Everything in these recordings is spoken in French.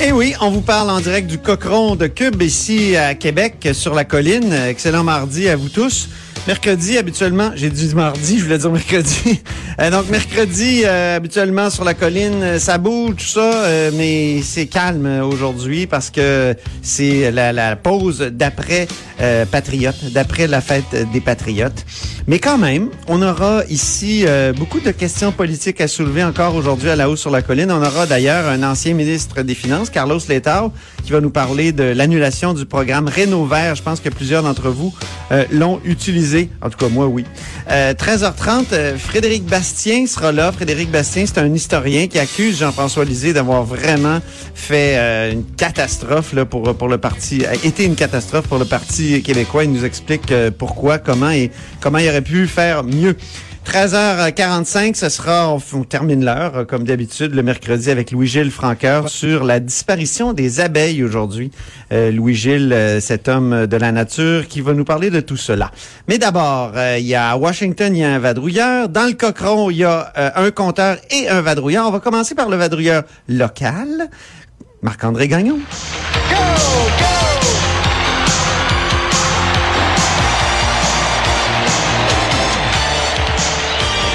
Eh oui, on vous parle en direct du Cochon de Cube ici à Québec, sur la colline. Excellent mardi à vous tous. Mercredi, habituellement, j'ai dit mardi, je voulais dire mercredi. Euh, donc mercredi, euh, habituellement sur la colline, euh, ça bouge, tout ça, euh, mais c'est calme aujourd'hui parce que c'est la, la pause d'après euh, Patriote, d'après la fête des Patriotes. Mais quand même, on aura ici euh, beaucoup de questions politiques à soulever encore aujourd'hui à la hausse sur la colline. On aura d'ailleurs un ancien ministre des Finances, Carlos Letao, qui va nous parler de l'annulation du programme Réno Vert. Je pense que plusieurs d'entre vous euh, l'ont utilisé. En tout cas, moi, oui. Euh, 13h30, euh, Frédéric Bastien sera là. Frédéric Bastien, c'est un historien qui accuse Jean-François Lisée d'avoir vraiment fait euh, une catastrophe là, pour, pour le parti, a été une catastrophe pour le Parti québécois. Il nous explique euh, pourquoi, comment et comment il aurait pu faire mieux. 13h45, ce sera, on, termine l'heure, euh, comme d'habitude, le mercredi avec Louis-Gilles Franqueur sur la disparition des abeilles aujourd'hui. Euh, Louis-Gilles, euh, cet homme de la nature, qui va nous parler de tout cela. Mais d'abord, il y a à Washington, il y a un vadrouilleur. Dans le Cochron, il y a un compteur et un vadrouilleur. On va commencer par le vadrouilleur local. Marc-André Gagnon.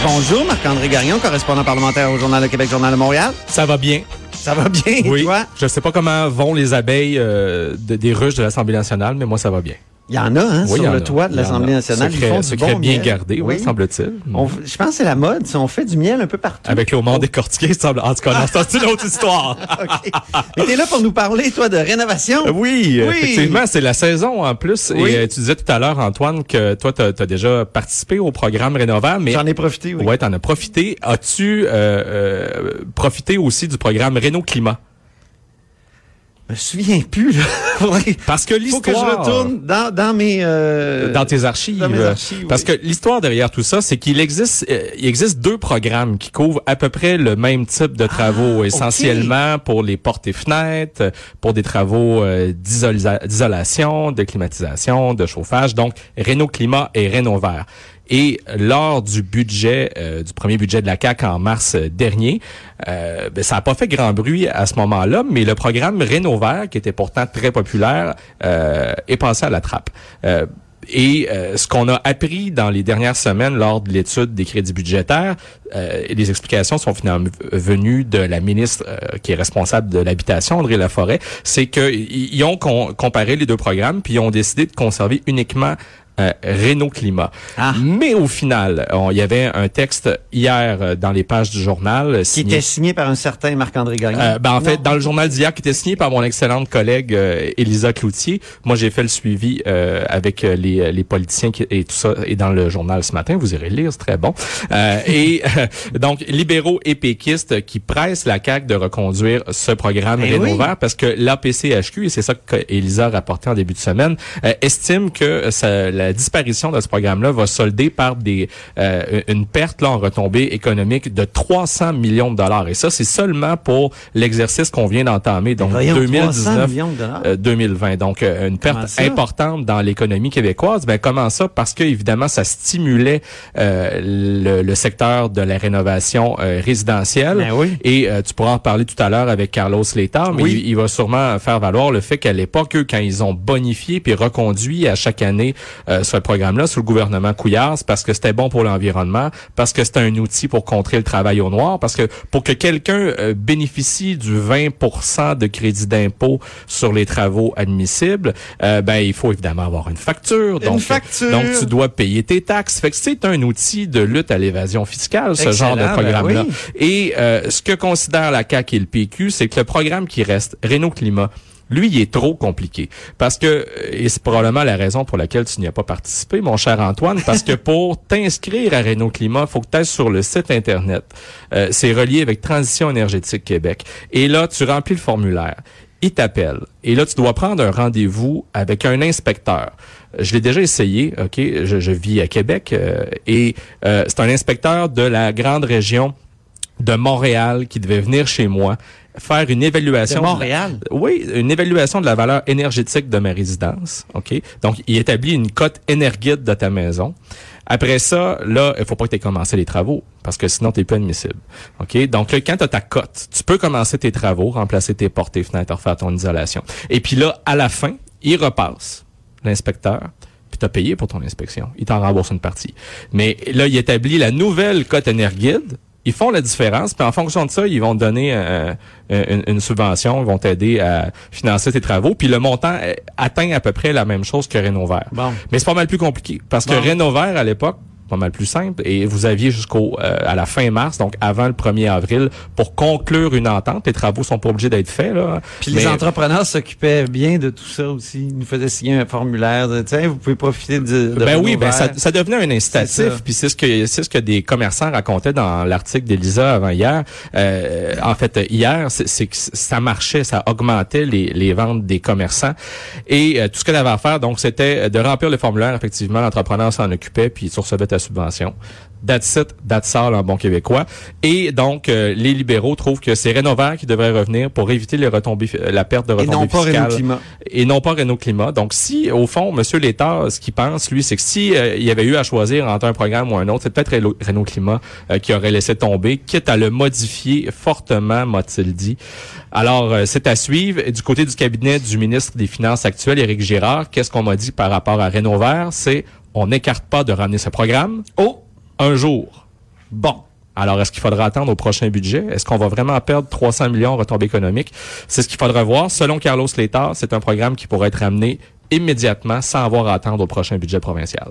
Bonjour, Marc-André Gagnon, correspondant parlementaire au Journal de Québec, Journal de Montréal. Ça va bien. Ça va bien, Oui. toi? Je sais pas comment vont les abeilles euh, de- des ruches de l'Assemblée nationale, mais moi, ça va bien. Il y en a, hein, Oui, sur le a. toit de l'Assemblée nationale. Secret, Ils font du secret bon bien miel. gardé, oui, semble-t-il. Je pense que c'est la mode. On fait du miel un peu partout. Avec le moment décortiqué, semble. En tout cas, c'est une autre histoire. OK. Mais t'es là pour nous parler, toi, de rénovation? Euh, Oui, Oui. effectivement, c'est la saison en plus. Oui. Et euh, tu disais tout à l'heure, Antoine, que toi, tu as, déjà participé au programme Rénovable. Mais J'en ai profité, oui. Ouais, t'en as profité. As-tu euh, euh, profité aussi du programme Réno Climat? Je me souviens plus, là. Parce que Faut que je l'histoire... retourne dans, dans mes... euh, dans tes archives. dans mes archives, oui. Parce que l'histoire derrière tout ça, c'est qu'il existe, euh, il existe deux programmes qui couvrent à peu près le même type de travaux, Ah, essentiellement pour les portes et fenêtres, pour des travaux euh, d'isola- d'isolation, de climatisation, de chauffage, donc Réno Climat et Réno Vert. Et lors du budget, euh, du premier budget de la CAC en mars euh, dernier, euh, ben, ça n'a pas fait grand bruit à ce moment-là, mais le programme Réno Vert, qui était pourtant très populaire, euh, est passé à la trappe. Euh, et euh, ce qu'on a appris dans les dernières semaines lors de l'étude des crédits budgétaires, euh, les explications sont finalement venues de la ministre euh, qui est responsable de l'habitation, André Laforêt, c'est qu'ils ils ont com- comparé les deux programmes, puis ils ont décidé de conserver uniquement euh, Renault Climat. Ah. Mais au final, il y avait un texte hier euh, dans les pages du journal euh, Qui signé était signé par un certain Marc-André Gagnon. euh, ben, en fait, dans le journal d'hier qui était signé par mon excellente collègue euh, Elisa Cloutier, moi j'ai fait le suivi euh, avec les, les politiciens qui, et tout ça et dans le journal ce matin. Vous irez le lire, c'est très bon. Euh, et euh, donc libéraux et péquistes qui pressent la CAQ de reconduire ce programme Eh Rénov' oui. Vert parce que l'APCHQ, et c'est ça qu'Elisa a rapporté en début de semaine, estime que ça- la disparition de ce programme-là va solder par des euh, une perte là, en retombée économique de 300 millions de dollars. Et ça, c'est seulement pour l'exercice qu'on vient d'entamer, donc Voyons, 300 2019. millions de dollars. euh, 2020. Donc, euh, une perte importante dans l'économie québécoise. Ben, comment ça? Parce que, évidemment, ça stimulait euh, le, le secteur de la rénovation euh, résidentielle. Ben oui. Et euh, tu pourras en parler tout à l'heure avec Carlos Létard, mais Oui. il, il va sûrement faire valoir le fait qu'à l'époque, eux, quand ils ont bonifié puis reconduit à chaque année euh, ce programme-là sous le gouvernement Couillard, parce que c'était bon pour l'environnement, parce que c'était un outil pour contrer le travail au noir, parce que pour que quelqu'un euh, bénéficie du 20% de crédit d'impôt sur les travaux admissibles, euh, ben il faut évidemment avoir une facture. Une donc, facture. donc tu dois payer tes taxes. Fait que c'est un outil de lutte à l'évasion fiscale, ce genre de ben programme-là. oui. Et euh, ce que considère la CAQ et le PQ, c'est que le programme qui reste, Renault Climat, lui, il est trop compliqué. Parce que, euh, et c'est probablement la raison pour laquelle tu n'y as pas participé, mon cher Antoine, parce que pour t'inscrire à Renault Climat, il faut que tu ailles sur le site Internet. Euh, c'est relié avec Transition énergétique Québec. Et là, tu remplis le formulaire. Il t'appelle. Et là, tu dois prendre un rendez-vous avec un inspecteur. Je l'ai déjà essayé, OK? Je, vis à Québec euh, et c'est un inspecteur de la grande région de Montréal qui devait venir chez moi faire une évaluation De Montréal? oui, une évaluation de la valeur énergétique de ma résidence. OK? Donc, il établit une cote énergide de ta maison. Après ça, là, il faut pas que tu aies commencé les travaux parce que sinon, tu n'es plus admissible. OK? Donc, là, quand tu as ta cote, tu peux commencer tes travaux, remplacer tes portes, tes fenêtres, refaire ton isolation. Et puis là, à la fin, il repasse, l'inspecteur, puis tu as payé pour ton inspection. Il t'en rembourse une partie. Mais là, il établit la nouvelle cote énergide ils font la différence, puis en fonction de ça, ils vont te donner euh, une, une subvention, ils vont t'aider à financer tes travaux, puis le montant euh, atteint à peu près la même chose que Renault Vert. Bon. Mais c'est pas mal plus compliqué, parce que Bon. Renault Vert, à l'époque, pas mal plus simple, et vous aviez jusqu'au euh, à la fin mars, donc avant le 1er avril, pour conclure une entente. Les travaux sont pas obligés d'être faits. Là, Puis les entrepreneurs s'occupaient bien de tout ça aussi. Ils nous faisaient signer un formulaire de, tiens, vous pouvez profiter de, de Ben oui, ben ça, ça devenait un incitatif. Puis c'est ce que c'est ce que des commerçants racontaient dans l'article d'Elisa avant hier. Euh, en fait, hier, c'est que ça marchait, ça augmentait les, les ventes des commerçants. Et euh, tout ce qu'elle avait à faire, donc, c'était de remplir le formulaire. Effectivement, l'entrepreneur s'en occupait, puis tu recevais subvention. That's it, that's all en bon québécois. Et donc, euh, les libéraux trouvent que c'est Rénovaire qui devrait revenir pour éviter les retombées, fi- la perte de Et retombées non pas fiscales Renault Climat. et non pas Renault Climat. Donc, si, au fond, Monsieur l'État, ce qu'il pense, lui, c'est que si euh, il y avait eu à choisir entre un programme ou un autre, c'est peut-être Renault, Climat euh, qui aurait laissé tomber, quitte à le modifier fortement, m'a-t-il dit. Alors, c'est à suivre. Et du côté du cabinet du ministre des Finances actuel, Éric Girard, qu'est-ce qu'on m'a dit par rapport à Renault Vert? C'est, on n'écarte pas de ramener ce programme Oh, un jour. bon. Alors, est-ce qu'il faudra attendre au prochain budget? Est-ce qu'on va vraiment perdre 300 millions en retombées économiques? C'est ce qu'il faudra voir. Selon Carlos Létard, c'est un programme qui pourrait être ramené immédiatement sans avoir à attendre au prochain budget provincial.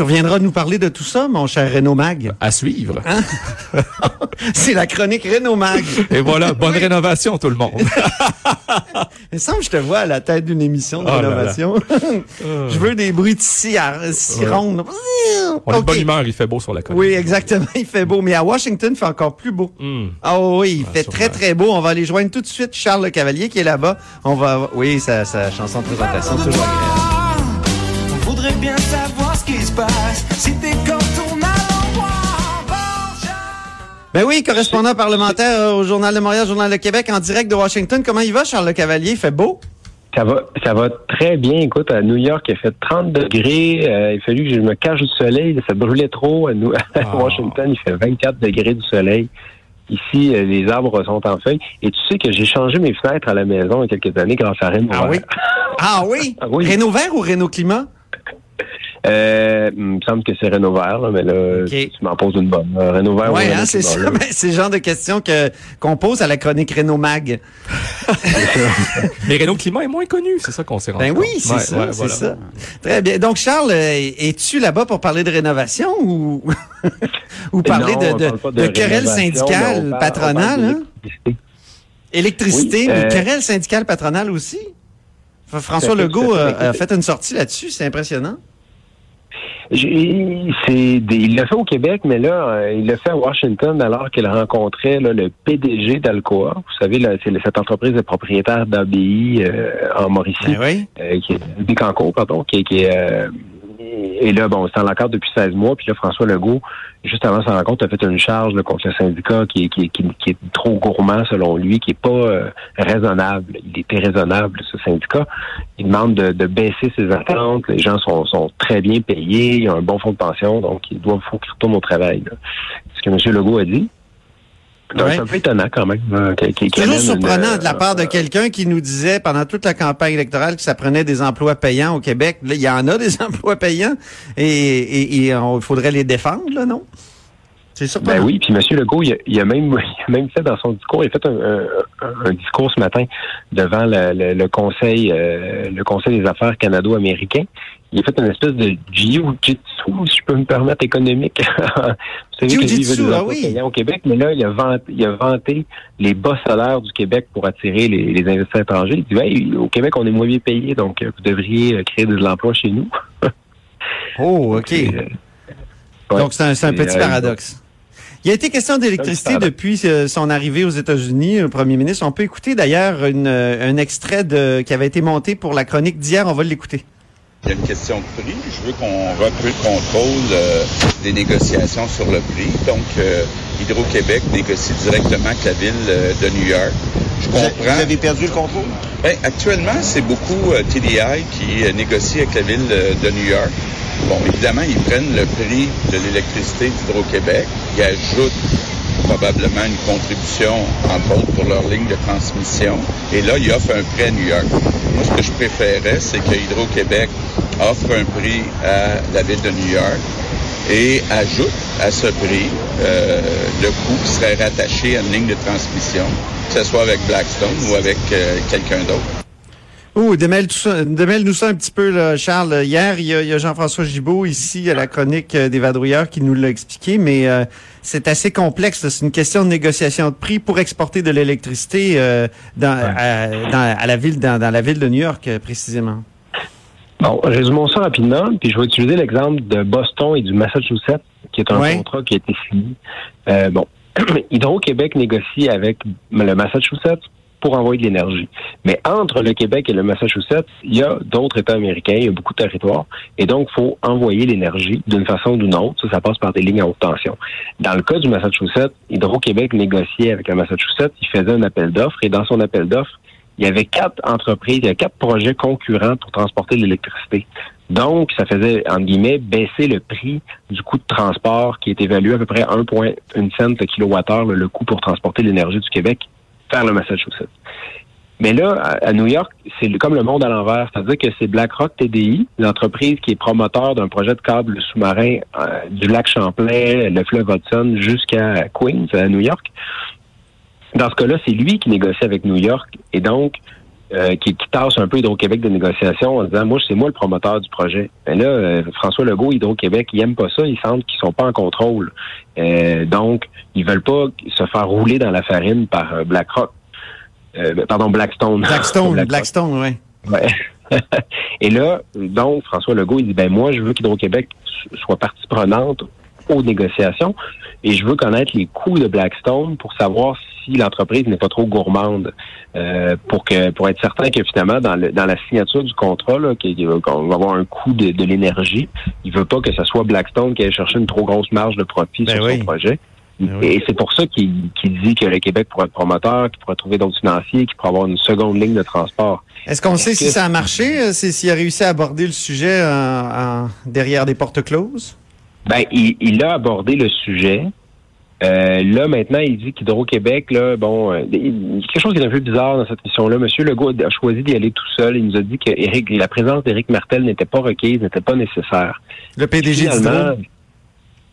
Tu reviendras nous parler de tout ça, mon cher Renault Mag? À suivre. Hein? C'est la chronique Renault Mag. Et voilà, bonne rénovation tout le monde. Il me semble que je te vois à la tête d'une émission de Oh là là. rénovation. je veux des bruits de ronde. On est de Ok. bonne humeur, il fait beau sur la colline. Oui, exactement. Il fait beau. Mais à Washington, il fait encore plus beau. Hmm. Ah oui, il Ah, fait très, très beau. On va aller joindre tout de suite Charles Le Cavalier qui est là-bas. On va, oui, sa, sa chanson de présentation, toujours agréable. On voudrait bien savoir passe. Si t'es quand on a Ben oui, correspondant parlementaire au Journal de Montréal, Journal de Québec, en direct de Washington. Comment il va, Charles Le Cavalier? Il fait beau? Ça va, ça va très bien. Écoute, à New York, il a fait 30 degrés. Euh, il a fallu que je me cache du soleil. Ça brûlait trop. À, New- Ah. Washington, il fait 24 degrés du soleil. Ici, euh, les arbres sont en feuilles. Et tu sais que j'ai changé mes fenêtres à la maison il y a quelques années grâce à Rennes. Ah oui? Ah oui? Ah oui. Renault Vert ou Renault Climat? Euh, il me semble que c'est là, mais là, tu m'en poses une bonne. Euh, Renault Vert ou Oui, hein, c'est ça. Ben, c'est le genre de questions que qu'on pose à la chronique Renault Mag. Mais Renault Climat est moins connu, c'est ça qu'on s'est rendu Ben compte. oui, c'est Ouais, ça, ouais, c'est voilà. ça. Très bien. Donc, Charles, euh, es-tu là-bas pour parler de rénovation ou, ou parler Non, de, parle parle- patronales? on hein? Électricité, Oui, mais euh, querelles syndicales patronales aussi? François Legault a fait une sortie là-dessus, c'est impressionnant. Des- il l'a fait au Québec, mais là, euh, il l'a fait à Washington alors qu'il rencontrait là, le PDG d'Alcoa. Vous savez, là, c'est cette entreprise de propriétaire d'ABI euh, en Mauricie, Ben oui. euh, qui est Bécancour, pardon, qui, est- qui est euh, et là, bon, c'est en depuis 16 mois. Puis là, François Legault, juste avant sa rencontre, a fait une charge là, contre le syndicat qui est, trop gourmand selon lui, qui est pas euh, raisonnable. Il est irraisonnable, ce syndicat. Il demande de, baisser ses attentes. Les gens sont, très bien payés. Il y a un bon fonds de pension, donc il doit faut qu'il retourne au travail. là. Ce que M. Legault a dit. Ouais. c'est un peu étonnant quand même. euh, qui Toujours surprenant une, de la part de euh, quelqu'un qui nous disait pendant toute la campagne électorale que ça prenait des emplois payants au Québec. Là, il y en a des emplois payants et il faudrait les défendre, là, non? C'est surprenant. Ben oui, puis M. Legault, il a, il a même, il a même fait dans son discours, il a fait un, un- un discours ce matin devant le, le- le Conseil euh, le Conseil des affaires canado-américain. Il a fait une espèce de jiu-jitsu, si je peux me permettre, économique. Vous savez que lui, il veut des ah oui. au Québec, mais là, il a, vanté, il a vanté les bas salaires du Québec pour attirer les, les investisseurs étrangers. Il dit, hey, au Québec, on est moins bien payé, donc euh, vous devriez euh, créer de l'emploi chez nous. Oh, OK. Donc, c'est un, petit paradoxe. Il a été question d'électricité depuis euh, son arrivée aux États-Unis, le premier ministre. On peut écouter d'ailleurs une, euh, un extrait de, qui avait été monté pour la chronique d'hier. On va l'écouter. Il y a une question de prix. Je veux qu'on reprenne le contrôle euh, des négociations sur le prix. Donc, euh, Hydro-Québec négocie directement avec la ville euh, de New York. Je comprends. perdu le contrôle? Ben, actuellement, c'est beaucoup euh, TDI qui euh, négocie avec la ville euh, de New York. Bon, évidemment, ils prennent le prix de l'électricité d'Hydro-Québec. Ajoutent probablement une contribution, entre autres, pour leur ligne de transmission. Et là, ils offrent un prix à New York. Moi, ce que je préférais, c'est que Hydro-Québec offre un prix à la ville de New York et ajoute à ce prix euh, le coût qui serait rattaché à une ligne de transmission, que ce soit avec Blackstone ou avec euh, quelqu'un d'autre. Oh, démêle tout ça, démêle-nous ça un petit peu, là, Charles. Hier, il y a, Jean-François Gibault ici à la chronique euh, des vadrouilleurs qui nous l'a expliqué, mais euh, c'est assez complexe. C'est une question de négociation de prix pour exporter de l'électricité euh, dans, à, dans- à la ville, dans, dans la ville de New York, précisément. Bon, résumons ça rapidement, puis je vais utiliser l'exemple de Boston et du Massachusetts, qui est un Ouais. contrat qui a été signé. Euh, bon, Hydro-Québec négocie avec le Massachusetts pour envoyer de l'énergie. Mais entre le Québec et le Massachusetts, il y a d'autres États américains, il y a beaucoup de territoires, et donc il faut envoyer l'énergie d'une façon ou d'une autre. Ça, ça passe par des lignes à haute tension. Dans le cas du Massachusetts, Hydro-Québec négociait avec le Massachusetts, il faisait un appel d'offres, et dans son appel d'offres, il y avait quatre entreprises, il y avait quatre projets concurrents pour transporter de l'électricité. Donc, ça faisait, entre guillemets, baisser le prix du coût de transport qui est évalué à peu près 1,1 cent le kilowattheure, le coût pour transporter l'énergie du Québec vers le Massachusetts. Mais là, à New York, c'est comme le monde à l'envers. C'est-à-dire que c'est BlackRock TDI, l'entreprise qui est promoteur d'un projet de câble sous-marin euh, du lac Champlain, le fleuve Hudson, jusqu'à Queens, à New York. Dans ce cas-là, c'est lui qui négocie avec New York et donc euh, qui, qui tasse un peu Hydro-Québec de négociation en disant moi c'est moi le promoteur du projet. Mais là, euh, François Legault, Hydro-Québec, ils aiment pas ça, ils sentent qu'ils sont pas en contrôle. Euh, donc, ils veulent pas se faire rouler dans la farine par BlackRock. Euh, pardon, Blackstone. Blackstone. Blackstone, oui. Ouais. Et là, donc, François Legault, il dit, ben moi, je veux qu'Hydro-Québec soit partie prenante aux négociations et je veux connaître les coûts de Blackstone pour savoir si l'entreprise n'est pas trop gourmande euh, pour que pour être certain que finalement dans, le, dans la signature du contrat qu'on va avoir un coût de, de l'énergie, il veut pas que ce soit Blackstone qui aille chercher une trop grosse marge de profit Ben sur oui. son projet. Ben oui. Et c'est pour ça qu'il qu'il dit que le Québec pourrait être promoteur, qu'il pourrait trouver d'autres financiers, qu'il pourrait avoir une seconde ligne de transport. Est-ce qu'on sait si ça a marché, euh, c'est- s'il a réussi à aborder le sujet en- en- derrière des portes closes? Ben, il, il a abordé le sujet. Euh, là, maintenant, il dit qu'Hydro-Québec, là, bon, euh, il- il y a quelque chose qui est un peu bizarre dans cette mission-là. Monsieur Legault a choisi d'y aller tout seul. Il nous a dit que Éric- la présence d'Éric Martel n'était pas requise, n'était pas nécessaire. Le PDG d'Hydro?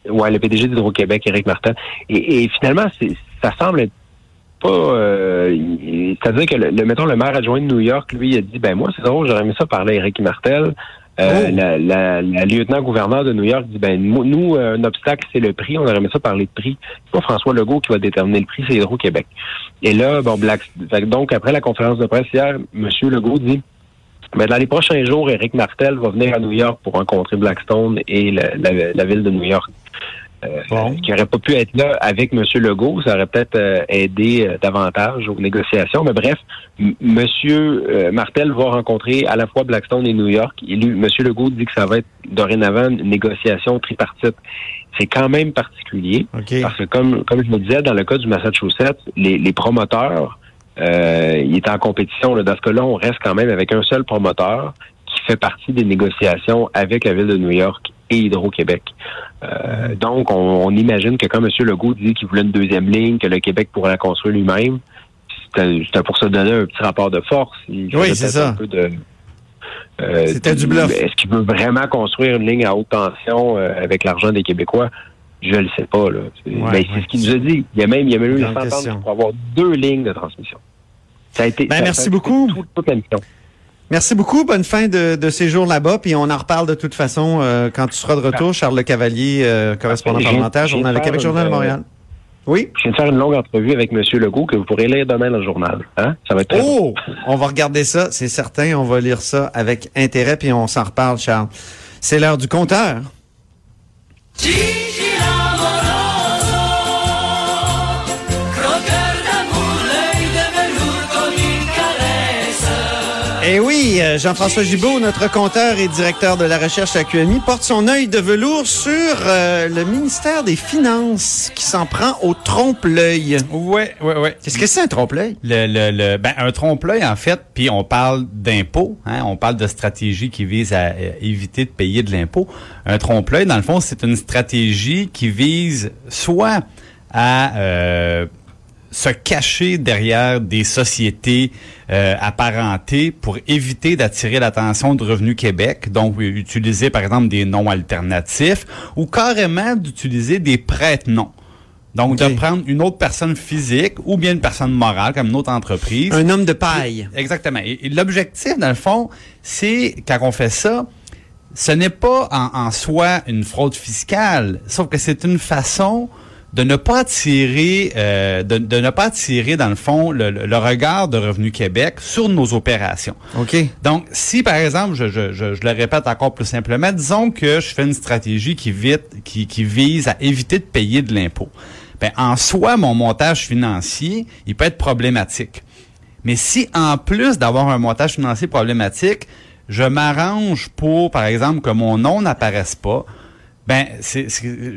ouais, le PDG d'Hydro-Québec, Éric Martel. Et, et finalement, ça semble être pas. euh, c'est-à-dire que, le, le- mettons, le maire adjoint de New York, lui, il a dit, ben moi, c'est drôle, j'aurais aimé ça parler à Éric Martel. Euh, Oh. la, la, la lieutenant-gouverneur de New York dit ben nous, euh, un obstacle c'est le prix, on aurait aimé ça parler de prix. C'est pas François Legault qui va déterminer le prix, c'est Hydro-Québec. Et là, bon, Black, donc après la conférence de presse hier, M. Legault dit ben, dans les prochains jours, Éric Martel va venir à New York pour rencontrer Blackstone et la, la- la ville de New York. Euh, Bon. qui aurait pas pu être là avec M. Legault, ça aurait peut-être euh, aidé euh, davantage aux négociations. Mais bref, M. Monsieur Martel va rencontrer à la fois Blackstone et New York. Et lui, M. Legault dit que ça va être dorénavant une négociation tripartite. C'est quand même particulier. Parce que comme, comme je me disais, dans le cas du Massachusetts, les, les promoteurs, ils étaient en compétition. Là. Dans ce cas-là, on reste quand même avec un seul promoteur qui fait partie des négociations avec la ville de New York et Hydro-Québec. Euh, donc, on, on imagine que quand M. Legault dit qu'il voulait une deuxième ligne, que le Québec pourrait la construire lui-même, c'était pour se donner un petit rapport de force. Il Oui, c'est ça. un peu de- euh, C'était du bluff. Est-ce qu'il veut vraiment construire une ligne à haute tension euh, avec l'argent des Québécois? Je ne le sais pas. Là. C'est Ouais, ben, ouais. c'est ce qu'il nous a dit. Il y a même, il y a même eu une question. pour avoir deux lignes de transmission. Ça a été, Ben, ça- merci a beaucoup. tout- toute la mission. Merci beaucoup. Bonne fin de, de séjour là-bas. Puis on en reparle de toute façon euh, quand tu seras de retour. Charles Le Cavalier, euh, correspondant J'ai- parlementaire, j'ai Journal de Québec, Journal de euh, Montréal. Oui? Je viens de faire une longue entrevue avec M. Legault que vous pourrez lire demain dans le journal. Hein? Ça va être très Oh! On va regarder ça, c'est certain. On va lire ça avec intérêt, puis on s'en reparle, Charles. C'est l'heure du compteur. Eh oui, euh, Jean-François Gibault, notre compteur et directeur de la recherche à QMI, porte son œil de velours sur euh, le ministère des Finances qui s'en prend au trompe-l'œil. Ouais, ouais, ouais. Qu'est-ce que c'est un trompe-l'œil? Le, le, le- ben, un trompe-l'œil, en fait, puis on parle d'impôt, hein, on parle de stratégie qui vise à euh, éviter de payer de l'impôt. Un trompe-l'œil, dans le fond, c'est une stratégie qui vise soit à euh, se cacher derrière des sociétés euh, apparentées pour éviter d'attirer l'attention de Revenu Québec, donc utiliser par exemple des noms alternatifs ou carrément d'utiliser des prête-noms. Donc, de prendre une autre personne physique ou bien une personne morale, comme une autre entreprise. Un homme de paille. Exactement. Et, et l'objectif, dans le fond, c'est, quand on fait ça, ce n'est pas en, en soi une fraude fiscale, sauf que c'est une façon de ne pas attirer, euh, de, de ne pas attirer, dans le fond, le, regard de Revenu Québec sur nos opérations. OK. Donc, si par exemple, je, je, je, je le répète encore plus simplement, disons que je fais une stratégie qui, vite, qui, qui vise à éviter de payer de l'impôt. Ben, en soi, mon montage financier, il peut être problématique. Mais si en plus d'avoir un montage financier problématique, je m'arrange pour, par exemple, que mon nom n'apparaisse pas, ben, c'est,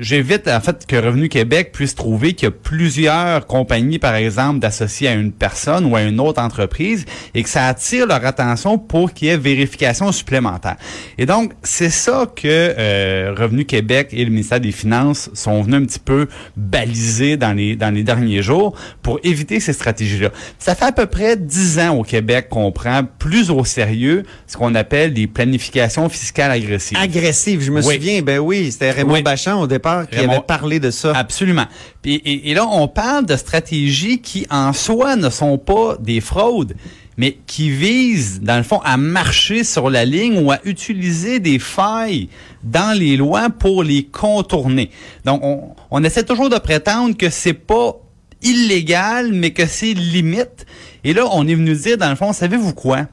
j'évite en fait que Revenu Québec puisse trouver qu'il y a plusieurs compagnies, par exemple, d'associer à une personne ou à une autre entreprise et que ça attire leur attention pour qu'il y ait vérification supplémentaire. Et donc, c'est ça que euh, Revenu Québec et le ministère des Finances sont venus un petit peu baliser dans les dans les derniers jours pour éviter ces stratégies-là. Ça fait à peu près dix ans au Québec qu'on prend plus au sérieux ce qu'on appelle des planifications fiscales agressives. Agressif, je me Oui. souviens. Ben oui, c'était Raymond Oui. Bachand au départ qui Raymond- avait parlé de ça. Absolument. Et, et là, on parle de stratégies qui, en soi, ne sont pas des fraudes, mais qui visent, dans le fond, à marcher sur la ligne ou à utiliser des failles dans les lois pour les contourner. Donc, on, on essaie toujours de prétendre que c'est pas illégal, mais que c'est limite. Et là, on est venu dire, dans le fond, savez-vous quoi?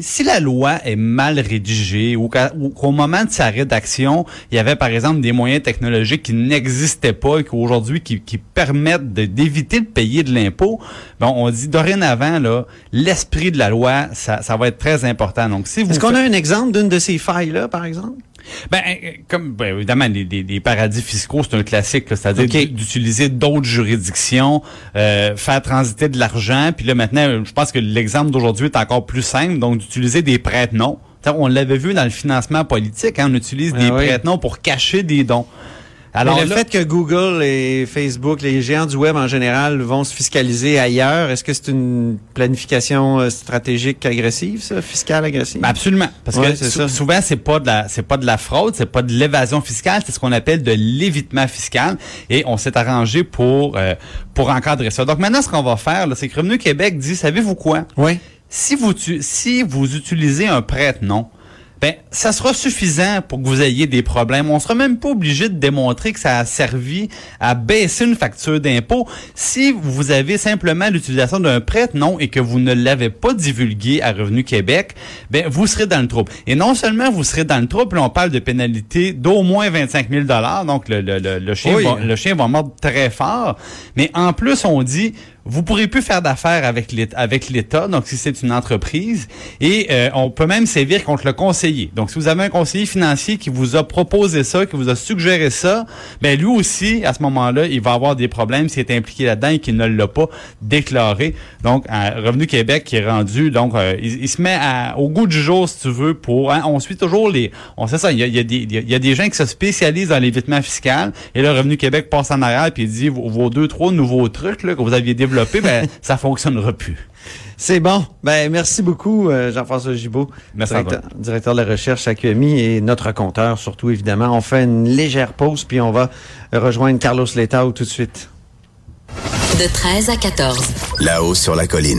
Si la loi est mal rédigée ou qu'au moment de sa rédaction, il y avait par exemple des moyens technologiques qui n'existaient pas et qu'aujourd'hui qui, qui permettent d'éviter de payer de l'impôt, bon, on dit dorénavant là, l'esprit de la loi, ça, ça va être très important. Donc si vous Est-ce qu'on a un exemple d'une de ces failles-là, par exemple? Ben, euh, comme ben, évidemment, les, les- les paradis fiscaux, c'est un classique, c'est-à-dire d'utiliser d'autres juridictions, euh, faire transiter de l'argent, puis là maintenant, euh, je pense que l'exemple d'aujourd'hui est encore plus simple, donc d'utiliser des prête-noms. T'sais, On l'avait vu dans le financement politique, hein, on utilise Ah des oui. prête-noms pour cacher des dons. Alors le là- fait que Google et Facebook, les géants du web en général, vont se fiscaliser ailleurs, est-ce que c'est une planification euh, stratégique agressive, ça, fiscale agressive? Ben, absolument, parce Ouais, que ça. souvent c'est pas de la c'est pas de la fraude, c'est pas de l'évasion fiscale, c'est ce qu'on appelle de l'évitement fiscal et on s'est arrangé pour euh, pour encadrer ça. Donc maintenant ce qu'on va faire là, c'est que Revenu Québec dit savez-vous quoi? Oui. Si vous tu- si vous utilisez un prête-nom ben, ça sera suffisant pour que vous ayez des problèmes. On sera même pas obligé de démontrer que ça a servi à baisser une facture d'impôt si vous avez simplement l'utilisation d'un prête-nom et que vous ne l'avez pas divulgué à Revenu Québec, ben, vous serez dans le trouble. Et non seulement vous serez dans le trouble, puis on parle de pénalité d'au moins 25 000 donc le, le, le, le chien Oui. va, le chien va mordre très fort, mais en plus, on dit, vous pourrez plus faire d'affaires avec l'État, donc si c'est une entreprise, et euh, on peut même sévir contre le conseiller. Donc, si vous avez un conseiller financier qui vous a proposé ça, qui vous a suggéré ça, ben lui aussi, à ce moment-là, il va avoir des problèmes s'il est impliqué là-dedans et qu'il ne l'a pas déclaré. Donc, Revenu Québec qui est rendu, donc, euh, il, il se met à- au goût du jour, si tu veux, pour, hein, on suit toujours les, on sait ça, il y a, il y a des, il y a des gens qui se spécialisent dans l'évitement fiscal, et là, Revenu Québec passe en arrière puis il dit, vos, vos deux, trois nouveaux trucs là, que vous aviez développés, ben, ça fonctionnera plus. C'est bon. Ben, merci beaucoup, euh, Jean-François Gibault, Merci à directeur, directeur de la recherche à QMI et notre compteur, surtout, évidemment. On fait une légère pause, puis on va rejoindre Carlos Letao tout de suite. De 13 à 14. Là-haut sur la colline.